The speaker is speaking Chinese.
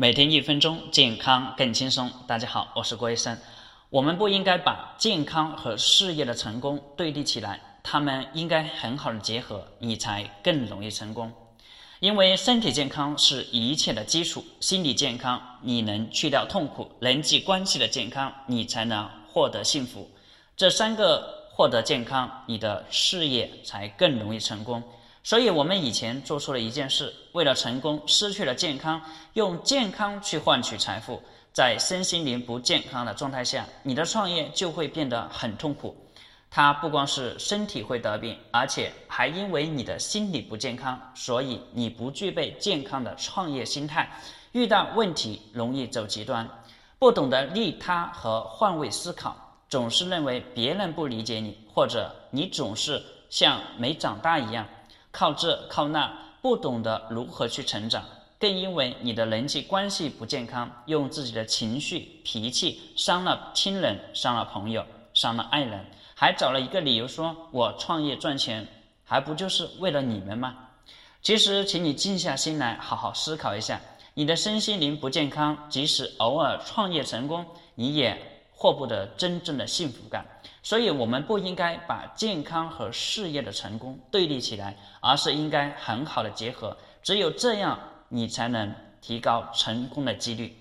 每天一分钟，健康更轻松。大家好，我是郭医生。我们不应该把健康和事业的成功对立起来，他们应该很好的结合，你才更容易成功。因为身体健康是一切的基础，心理健康你能去掉痛苦，人际关系的健康你才能获得幸福。这三个获得健康，你的事业才更容易成功。所以，我们以前做出了一件事，为了成功失去了健康，用健康去换取财富，在身心灵不健康的状态下，你的创业就会变得很痛苦。它不光是身体会得病，而且还因为你的心理不健康，所以你不具备健康的创业心态，遇到问题容易走极端，不懂得利他和换位思考，总是认为别人不理解你，或者你总是像没长大一样。靠这靠那，不懂得如何去成长，更因为你的人际关系不健康，用自己的情绪、脾气伤了亲人，伤了朋友，伤了爱人，还找了一个理由说：“我创业赚钱，还不就是为了你们吗？”其实，请你静下心来，好好思考一下，你的身心灵不健康，即使偶尔创业成功，你也。获不得真正的幸福感，所以我们不应该把健康和事业的成功对立起来，而是应该很好的结合。只有这样，你才能提高成功的几率。